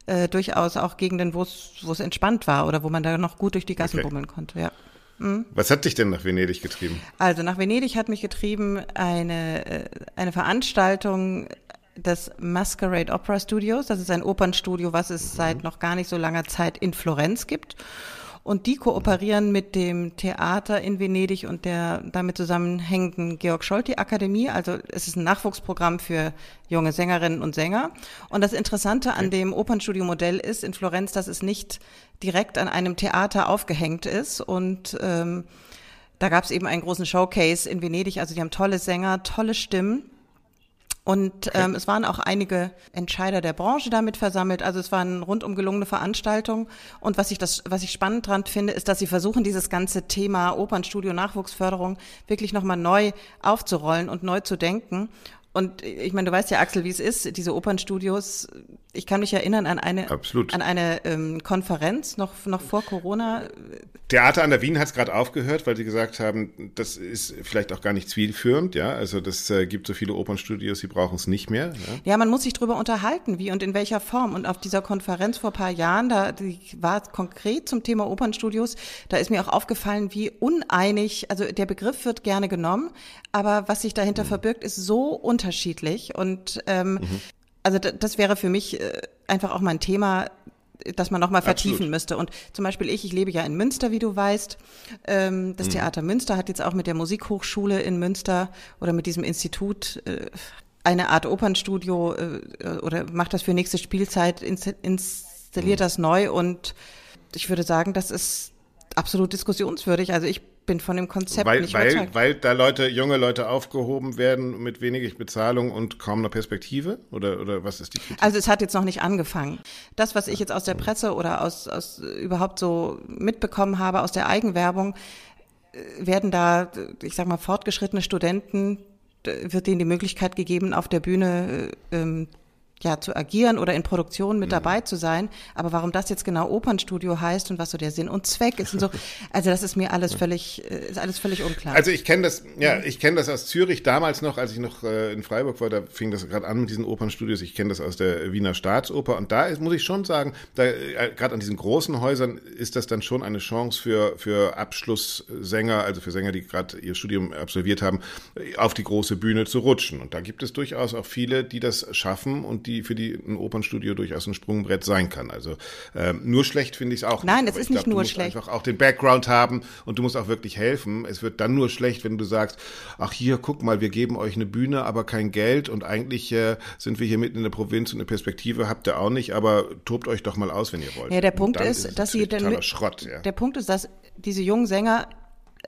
äh, durchaus auch Gegenden, wo es wo es entspannt war oder wo man da noch gut durch die Gassen Okay. bummeln konnte. Ja. Was hat dich denn nach Venedig getrieben? Also nach Venedig hat mich getrieben eine, äh, eine Veranstaltung des Masquerade Opera Studios. Das ist ein Opernstudio, was es seit noch gar nicht so langer Zeit in Florenz gibt. Und die kooperieren mit dem Theater in Venedig und der damit zusammenhängenden Georg Scholti Akademie. Also es ist ein Nachwuchsprogramm für junge Sängerinnen und Sänger. Und das Interessante an dem Opernstudio-Modell ist in Florenz, dass es nicht direkt an einem Theater aufgehängt ist. Und ähm, da gab es eben einen großen Showcase in Venedig. Also die haben tolle Sänger, tolle Stimmen. Und ähm, es waren auch einige Entscheider der Branche damit versammelt. Also es war eine rundum gelungene Veranstaltung. Und was ich das, was ich spannend dran finde, ist, dass sie versuchen, dieses ganze Thema Opernstudio Nachwuchsförderung wirklich nochmal neu aufzurollen und neu zu denken. Und ich meine, du weißt ja, Axel, wie es ist, diese Opernstudios. Ich kann mich erinnern an eine, Absolut. an eine ähm, Konferenz noch, noch vor Corona. Theater an der Wien hat es gerade aufgehört, weil sie gesagt haben, das ist vielleicht auch gar nicht zielführend, ja. Also das äh, gibt so viele Opernstudios, sie brauchen es nicht mehr. Ja? Ja, man muss sich drüber unterhalten, wie und in welcher Form. Und auf dieser Konferenz vor paar Jahren, da die war konkret zum Thema Opernstudios, da ist mir auch aufgefallen, wie uneinig, also der Begriff wird gerne genommen, aber was sich dahinter verbirgt, ist so unterschiedlich. Und ähm, also d- das wäre für mich äh, einfach auch mal ein Thema, das man nochmal vertiefen Absolut. müsste. Und zum Beispiel ich, ich lebe ja in Münster, wie du weißt. Ähm, das Theater Münster hat jetzt auch mit der Musikhochschule in Münster oder mit diesem Institut äh, eine Art Opernstudio äh, oder macht das für nächste Spielzeit, ins- installiert das neu und ich würde sagen, das ist absolut diskussionswürdig. Also ich bin von dem Konzept Weil, nicht weil, überzeugt. weil da Leute, junge Leute aufgehoben werden mit wenig Bezahlung und kaum einer Perspektive? Oder, oder was ist die Kritik? Also es hat jetzt noch nicht angefangen. Das, was ich jetzt aus der Presse oder aus, aus überhaupt so mitbekommen habe, aus der Eigenwerbung, äh, werden da, ich sag mal, fortgeschrittene Studenten, wird denen die Möglichkeit gegeben, auf der Bühne äh, ähm, ja, zu agieren oder in Produktion Mhm. mit dabei zu sein. Aber warum das jetzt genau Opernstudio heißt und was so der Sinn und Zweck ist und so, also das ist mir alles völlig, äh, ist alles völlig unklar. Also ich kenne das, ja, ich kenne das aus Zürich damals noch, als ich noch äh, in Freiburg war, da fing das gerade an mit diesen Opernstudios. Ich kenne das aus der Wiener Staatsoper und da ist, muss ich schon sagen, da äh, gerade an diesen großen Häusern ist das dann schon eine Chance für für Abschlusssänger, also für Sänger, die gerade ihr Studium absolviert haben, auf die große Bühne zu rutschen. Und da gibt es durchaus auch viele, die das schaffen und die für die ein Opernstudio durchaus ein Sprungbrett sein kann. Also ähm, nur schlecht finde ich es auch. Nein, nicht. es ist ich nicht glaub, du nur musst schlecht. Einfach auch den Background haben und du musst auch wirklich helfen. Es wird dann nur schlecht, wenn du sagst, ach hier, guck mal, wir geben euch eine Bühne, aber kein Geld und eigentlich äh, sind wir hier mitten in der Provinz und eine Perspektive habt ihr auch nicht, aber tobt euch doch mal aus, wenn ihr wollt. Ja, der Punkt ist, es dass sie dann mit- Schrott, ja. Der Punkt ist, dass diese jungen Sänger,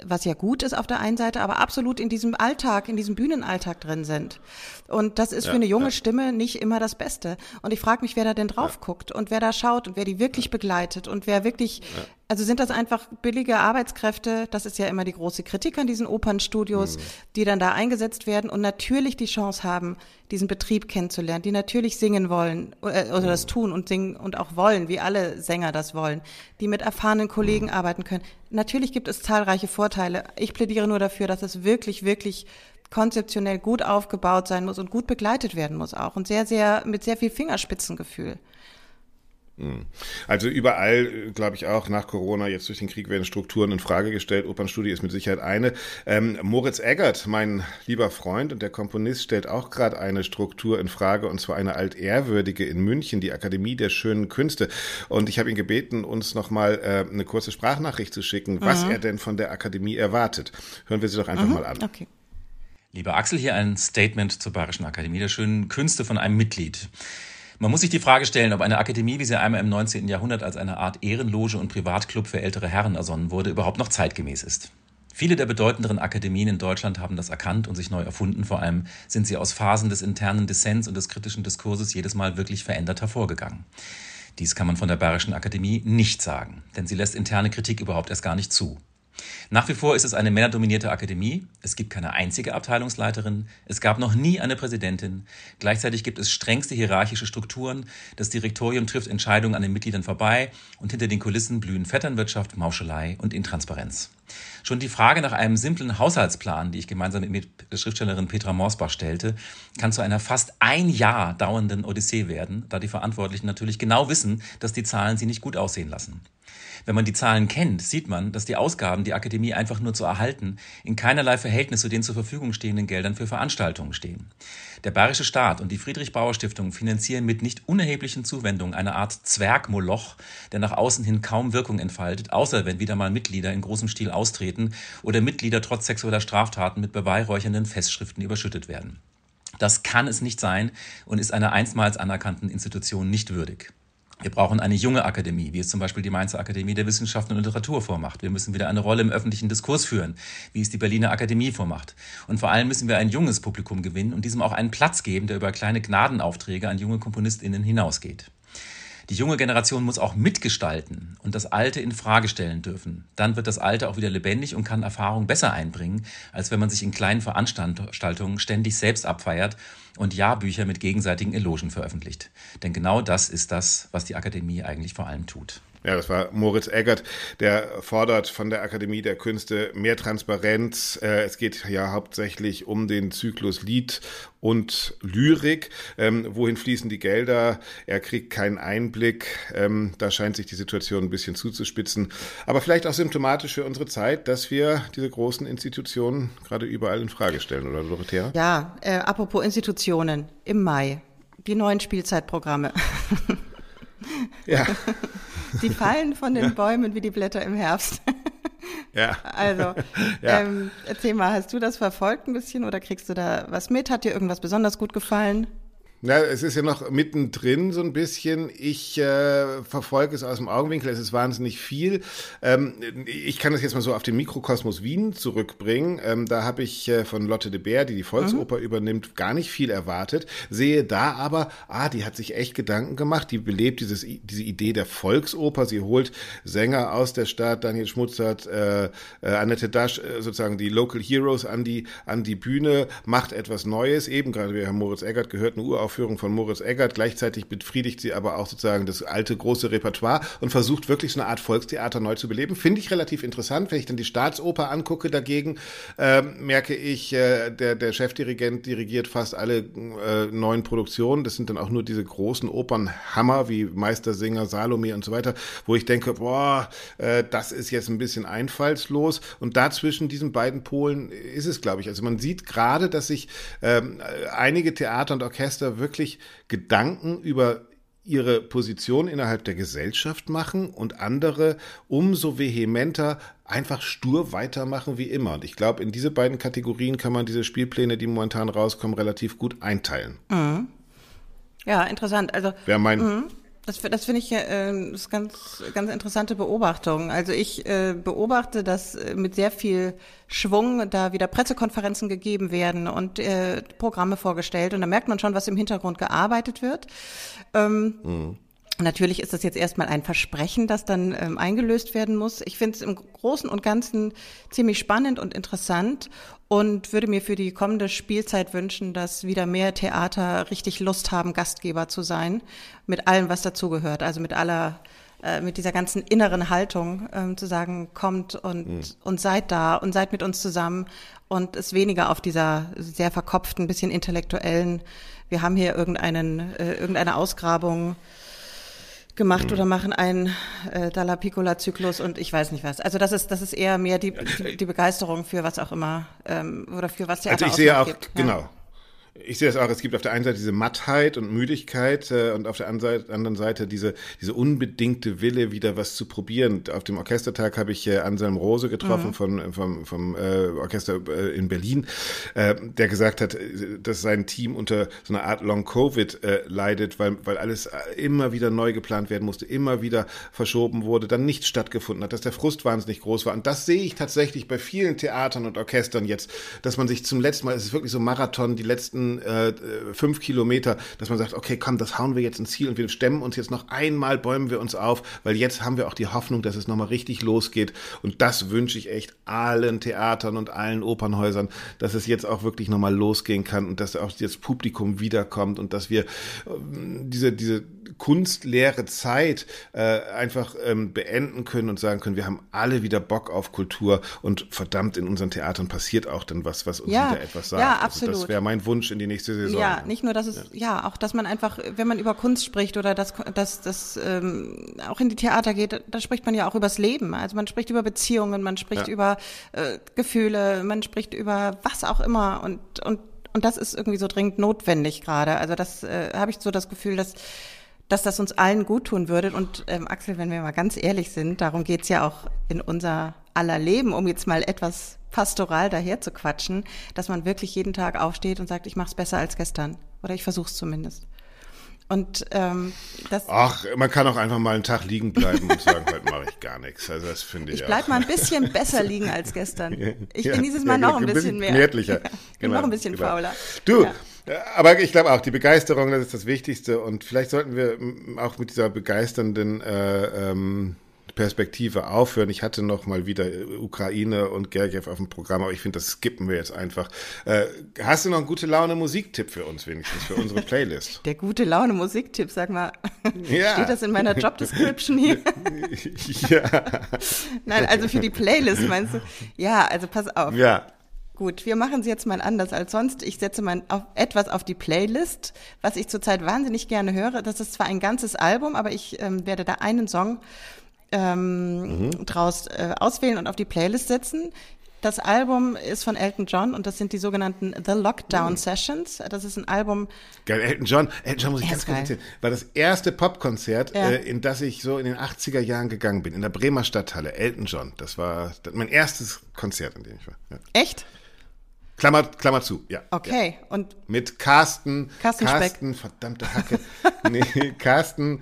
was ja gut ist auf der einen Seite, aber absolut in diesem Alltag, in diesem Bühnenalltag drin sind. Und das ist für eine junge Stimme nicht immer das Beste. Und ich frage mich, wer da denn drauf guckt und wer da schaut und wer die wirklich begleitet und wer wirklich, also sind das einfach billige Arbeitskräfte? Das ist ja immer die große Kritik an diesen Opernstudios, Mhm. die dann da eingesetzt werden und natürlich die Chance haben, diesen Betrieb kennenzulernen, die natürlich singen wollen äh, oder das tun und singen und auch wollen, wie alle Sänger das wollen, die mit erfahrenen Kollegen arbeiten können. Natürlich gibt es zahlreiche Vorteile. Ich plädiere nur dafür, dass es wirklich, wirklich konzeptionell gut aufgebaut sein muss und gut begleitet werden muss auch und sehr, sehr mit sehr viel Fingerspitzengefühl. Also überall, glaube ich auch, nach Corona, jetzt durch den Krieg werden Strukturen in Frage gestellt. Opernstudio ist mit Sicherheit eine. Ähm, Moritz Eggert, mein lieber Freund und der Komponist, stellt auch gerade eine Struktur in Frage, und zwar eine altehrwürdige in München, die Akademie der schönen Künste. Und ich habe ihn gebeten, uns nochmal äh, eine kurze Sprachnachricht zu schicken, was er denn von der Akademie erwartet. Hören wir sie doch einfach mal an. Okay. Lieber Axel, hier ein Statement zur Bayerischen Akademie der schönen Künste von einem Mitglied. Man muss sich die Frage stellen, ob eine Akademie, wie sie einmal im 19. Jahrhundert als eine Art Ehrenloge und Privatclub für ältere Herren ersonnen wurde, überhaupt noch zeitgemäß ist. Viele der bedeutenderen Akademien in Deutschland haben das erkannt und sich neu erfunden. Vor allem sind sie aus Phasen des internen Dissens und des kritischen Diskurses jedes Mal wirklich verändert hervorgegangen. Dies kann man von der Bayerischen Akademie nicht sagen, denn sie lässt interne Kritik überhaupt erst gar nicht zu. Nach wie vor ist es eine männerdominierte Akademie. Es gibt keine einzige Abteilungsleiterin. Es gab noch nie eine Präsidentin. Gleichzeitig gibt es strengste hierarchische Strukturen. Das Direktorium trifft Entscheidungen an den Mitgliedern vorbei und hinter den Kulissen blühen Vetternwirtschaft, Mauschelei und Intransparenz. Schon die Frage nach einem simplen Haushaltsplan, die ich gemeinsam mit der Schriftstellerin Petra Morsbach stellte, kann zu einer fast ein Jahr dauernden Odyssee werden, da die Verantwortlichen natürlich genau wissen, dass die Zahlen sie nicht gut aussehen lassen. Wenn man die Zahlen kennt, sieht man, dass die Ausgaben, die Akademie einfach nur zu erhalten, in keinerlei Verhältnis zu den zur Verfügung stehenden Geldern für Veranstaltungen stehen. Der Bayerische Staat und die Friedrich-Bauer-Stiftung finanzieren mit nicht unerheblichen Zuwendungen eine Art Zwergmoloch, der nach außen hin kaum Wirkung entfaltet, außer wenn wieder mal Mitglieder in großem Stil austreten oder Mitglieder trotz sexueller Straftaten mit beweihräuchernden Festschriften überschüttet werden. Das kann es nicht sein und ist einer einstmals anerkannten Institution nicht würdig. Wir brauchen eine junge Akademie, wie es zum Beispiel die Mainzer Akademie der Wissenschaften und Literatur vormacht. Wir müssen wieder eine Rolle im öffentlichen Diskurs führen, wie es die Berliner Akademie vormacht. Und vor allem müssen wir ein junges Publikum gewinnen und diesem auch einen Platz geben, der über kleine Gnadenaufträge an junge KomponistInnen hinausgeht. Die junge Generation muss auch mitgestalten und das Alte in Frage stellen dürfen. Dann wird das Alte auch wieder lebendig und kann Erfahrung besser einbringen, als wenn man sich in kleinen Veranstaltungen ständig selbst abfeiert und Jahrbücher mit gegenseitigen Elogen veröffentlicht. Denn genau das ist das, was die Akademie eigentlich vor allem tut. Ja, das war Moritz Eggert, der fordert von der Akademie der Künste mehr Transparenz. Äh, es geht ja hauptsächlich um den Zyklus Lied und Lyrik. Ähm, wohin fließen die Gelder? Er kriegt keinen Einblick. Ähm, da scheint sich die Situation ein bisschen zuzuspitzen. Aber vielleicht auch symptomatisch für unsere Zeit, dass wir diese großen Institutionen gerade überall in Frage stellen, oder Dorothea? Ja, äh, apropos Institutionen, im Mai, die neuen Spielzeitprogramme. Ja. Die fallen von den Bäumen wie die Blätter im Herbst. Ja. Also, Ja. ähm, erzähl mal, hast du das verfolgt ein bisschen oder kriegst du da was mit? Hat dir irgendwas besonders gut gefallen? Ja, es ist ja noch mittendrin so ein bisschen. Ich äh, verfolge es aus dem Augenwinkel. Es ist wahnsinnig viel. Ähm, ich kann das jetzt mal so auf den Mikrokosmos Wien zurückbringen. Ähm, da habe ich äh, von Lotte de Beer, die die Volksoper übernimmt, gar nicht viel erwartet. Sehe da aber, ah, die hat sich echt Gedanken gemacht. Die belebt dieses, diese Idee der Volksoper. Sie holt Sänger aus der Stadt, Daniel Schmutzert, äh, äh, Annette Dasch, äh, sozusagen die Local Heroes an die, an die Bühne, macht etwas Neues. Eben gerade, wir haben Moritz Eggert gehört, eine Uraufführung von Moritz Eggert. Gleichzeitig befriedigt sie aber auch sozusagen das alte große Repertoire und versucht wirklich so eine Art Volkstheater neu zu beleben. Finde ich relativ interessant. Wenn ich dann die Staatsoper angucke dagegen, äh, merke ich, äh, der, der Chefdirigent dirigiert fast alle äh, neuen Produktionen. Das sind dann auch nur diese großen Opernhammer wie Meistersinger, Salome und so weiter, wo ich denke, boah, äh, das ist jetzt ein bisschen einfallslos. Und dazwischen diesen beiden Polen ist es, glaube ich. Also man sieht gerade, dass sich ähm, einige Theater und Orchester wirklich Gedanken über ihre Position innerhalb der Gesellschaft machen und andere umso vehementer einfach stur weitermachen wie immer. Und ich glaube, in diese beiden Kategorien kann man diese Spielpläne, die momentan rauskommen, relativ gut einteilen. Mhm. Ja, interessant. Also Wäre mein Mhm. Das, das finde ich äh, das ganz, ganz interessante Beobachtung. Also ich äh, beobachte, dass äh, mit sehr viel Schwung da wieder Pressekonferenzen gegeben werden und äh, Programme vorgestellt. Und da merkt man schon, was im Hintergrund gearbeitet wird. Ähm, Natürlich ist das jetzt erstmal ein Versprechen, das dann ähm, eingelöst werden muss. Ich finde es im Großen und Ganzen ziemlich spannend und interessant und würde mir für die kommende Spielzeit wünschen, dass wieder mehr Theater richtig Lust haben, Gastgeber zu sein, mit allem, was dazugehört. Also mit aller, äh, mit dieser ganzen inneren Haltung ähm, zu sagen, kommt und, und seid da und seid mit uns zusammen und es weniger auf dieser sehr verkopften, bisschen intellektuellen, wir haben hier irgendeinen, äh, irgendeine Ausgrabung gemacht oder machen einen äh, Dalla Piccola Zyklus und ich weiß nicht was. Also das ist das ist eher mehr die, die, die Begeisterung für was auch immer ähm, oder für was Theater Also ich sehe auch, gibt. Ja. Ich sehe das auch, es gibt auf der einen Seite diese Mattheit und Müdigkeit äh, und auf der anderen Seite, diese, diese unbedingte Wille, wieder was zu probieren. Auf dem Orchestertag habe ich äh, Anselm Rose getroffen Mhm. von, vom, vom äh, Orchester äh, in Berlin, äh, der gesagt hat, dass sein Team unter so einer Art Long-Covid äh, leidet, weil, weil alles äh, immer wieder neu geplant werden musste, immer wieder verschoben wurde, dann nicht stattgefunden hat, dass der Frust wahnsinnig groß war. Und das sehe ich tatsächlich bei vielen Theatern und Orchestern jetzt, dass man sich zum letzten Mal, es ist wirklich so Marathon, die letzten äh, fünf Kilometer, dass man sagt, okay, komm, das hauen wir jetzt ins Ziel und wir stemmen uns jetzt noch einmal, bäumen wir uns auf, weil jetzt haben wir auch die Hoffnung, dass es nochmal richtig losgeht. Und das wünsche ich echt allen Theatern und allen Opernhäusern, dass es jetzt auch wirklich nochmal losgehen kann und dass auch das Publikum wiederkommt und dass wir ähm, diese, diese kunstleere Zeit äh, einfach ähm, beenden können und sagen können, wir haben alle wieder Bock auf Kultur und verdammt, in unseren Theatern passiert auch dann was, was uns Ja, wieder etwas sagt. ja, Also absolut. das wäre mein Wunsch in die nächste Saison. Ja, nicht nur, dass es, ja. auch, dass man einfach, wenn man über Kunst spricht oder dass das, das ähm, auch in die Theater geht, da spricht man ja auch übers Leben. Also man spricht über Beziehungen, man spricht Ja. über äh, Gefühle, man spricht über was auch immer und und und das ist irgendwie so dringend notwendig gerade. Also das äh, habe ich so das Gefühl, dass dass das uns allen gut tun würde. Und ähm, Axel, wenn wir mal ganz ehrlich sind, darum geht's ja auch in unser aller Leben, um jetzt mal etwas pastoral daher zu quatschen, dass man wirklich jeden Tag aufsteht und sagt, ich mache es besser als gestern. Oder ich versuche es zumindest. Und ähm, das, Ach, man kann auch einfach mal einen Tag liegen bleiben und sagen, heute mache ich gar nichts. Also das finde ich, ich bleib auch. mal ein bisschen besser liegen als gestern. Ich Ja, bin dieses ja, Mal noch genau, ein bisschen mehr. Gemütlicher. Genau, noch ein bisschen genau. fauler. Du, Ja. Aber ich glaube auch, die Begeisterung, das ist das Wichtigste. Und vielleicht sollten wir auch mit dieser begeisternden äh, ähm, Perspektive aufhören. Ich hatte noch mal wieder äh, Ukraine und Gergiev auf dem Programm, aber ich finde, das skippen wir jetzt einfach. Äh, hast du noch einen gute Laune Musiktipp für uns wenigstens, für unsere Playlist? Der gute Laune Musiktipp, sag mal. Ja. Steht das in meiner Job Description hier? ja. Nein, also für die Playlist meinst du? Ja, also pass auf. Ja. Gut, wir machen es jetzt mal anders als sonst. Ich setze mal auf, etwas auf die Playlist, was ich zurzeit wahnsinnig gerne höre. Das ist zwar ein ganzes Album, aber ich ähm, werde da einen Song ähm, draus äh, auswählen und auf die Playlist setzen. Das Album ist von Elton John und das sind die sogenannten The Lockdown Sessions. Das ist ein Album, Geil, Elton John, Elton John muss ich ganz kurz erzählen, war das erste Popkonzert, Ja. äh, in das ich so in den 80er Jahren gegangen bin, in der Bremer Stadthalle, Elton John. Das war mein erstes Konzert, in dem ich war. Ja. echt? Klammer, Klammer zu, ja. Okay. Und Mit Carsten, Carsten Speck. Carsten, verdammte Hacke. nee, Carsten,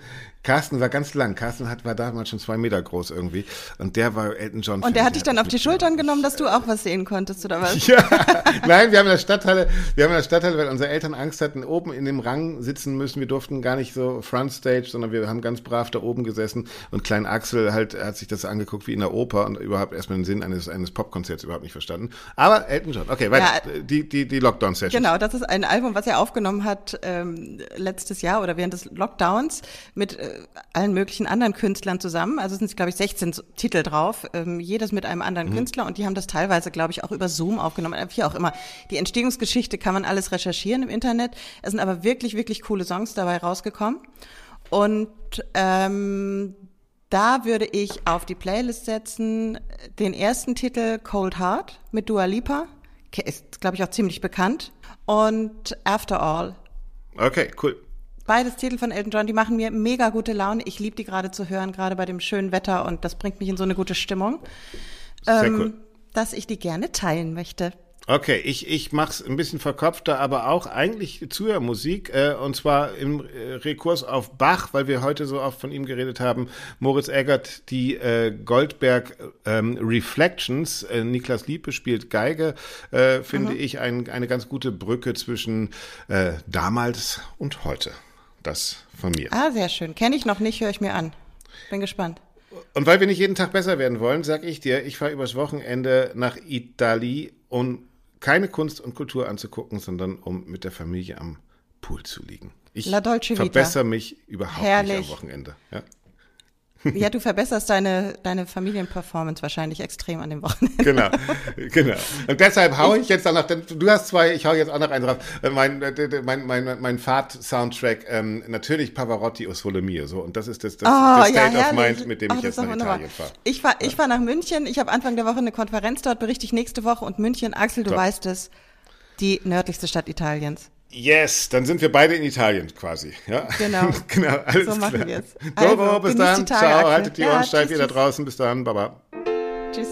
Carsten war ganz lang. Carsten hat, war damals schon zwei Meter groß irgendwie. Und der war Elton John. Und der hat dich dann auf die Schultern genommen, dass du auch was sehen konntest, oder was? Ja, nein, wir haben in der Stadthalle, wir haben in der Stadthalle, weil unsere Eltern Angst hatten, oben in dem Rang sitzen müssen. Wir durften gar nicht so Frontstage, sondern wir haben ganz brav da oben gesessen. Und Klein Axel halt hat sich das angeguckt wie in der Oper und überhaupt erstmal den Sinn eines, eines Popkonzerts überhaupt nicht verstanden. Aber Elton John. Okay, weiter. Die, die, die Lockdown-Session. Genau, das ist ein Album, was er aufgenommen hat ähm, letztes Jahr oder während des Lockdowns mit äh, allen möglichen anderen Künstlern zusammen. Also es sind, glaube ich, 16 S- Titel drauf, ähm, jedes mit einem anderen Künstler und die haben das teilweise, glaube ich, auch über Zoom aufgenommen, äh, wie auch immer. Die Entstehungsgeschichte kann man alles recherchieren im Internet. Es sind aber wirklich, wirklich coole Songs dabei rausgekommen. Und ähm, da würde ich auf die Playlist setzen den ersten Titel Cold Heart mit Dua Lipa. Ist, glaube ich, auch ziemlich bekannt. Und After All. Okay, cool. Beides Titel von Elton John, die machen mir mega gute Laune. Ich liebe die gerade zu hören, gerade bei dem schönen Wetter und das bringt mich in so eine gute Stimmung, Sehr ähm, cool. dass ich die gerne teilen möchte. Okay, ich, ich mach's ein bisschen verkopfter, aber auch eigentlich Zuhörmusik, äh, und zwar im äh, Rekurs auf Bach, weil wir heute so oft von ihm geredet haben. Moritz Eggert, die äh, Goldberg ähm, Reflections, äh, Niklas Liepe spielt Geige, äh, finde ich ein, eine ganz gute Brücke zwischen äh, damals und heute. Das von mir. Ah, sehr schön. Kenne ich noch nicht, höre ich mir an. Bin gespannt. Und weil wir nicht jeden Tag besser werden wollen, sag ich dir, ich fahre übers Wochenende nach Italien, um keine Kunst und Kultur anzugucken, sondern um mit der Familie am Pool zu liegen. Ich verbessere mich überhaupt nicht Herrlich. am Wochenende. Ja. Ja, du verbesserst deine, deine Familienperformance wahrscheinlich extrem an dem Wochenende. Genau, genau. Und deshalb hau ich jetzt denn du hast zwei, ich hau jetzt auch noch einen drauf. Äh, Mein, äh, mein, mein, mein Fahrt-Soundtrack, ähm, natürlich Pavarotti aus Mio, so. Und das ist das, das, Oh, das State ja, of Mind, mit dem Ach, ich jetzt nach wunderbar. Italien fahre. Ich fahr, ich fahr nach München. Ich habe Anfang der Woche eine Konferenz dort, berichte ich nächste Woche. Und München, Axel, du Top. weißt es, die nördlichste Stadt Italiens. Yes, dann sind wir beide in Italien quasi. Ja? Genau. genau, alles So machen klar. wir's. Doro, Also, bis dann. Ciao, haltet die Ja, Ohren steif, ihr da draußen. Bis dann, baba. Tschüss.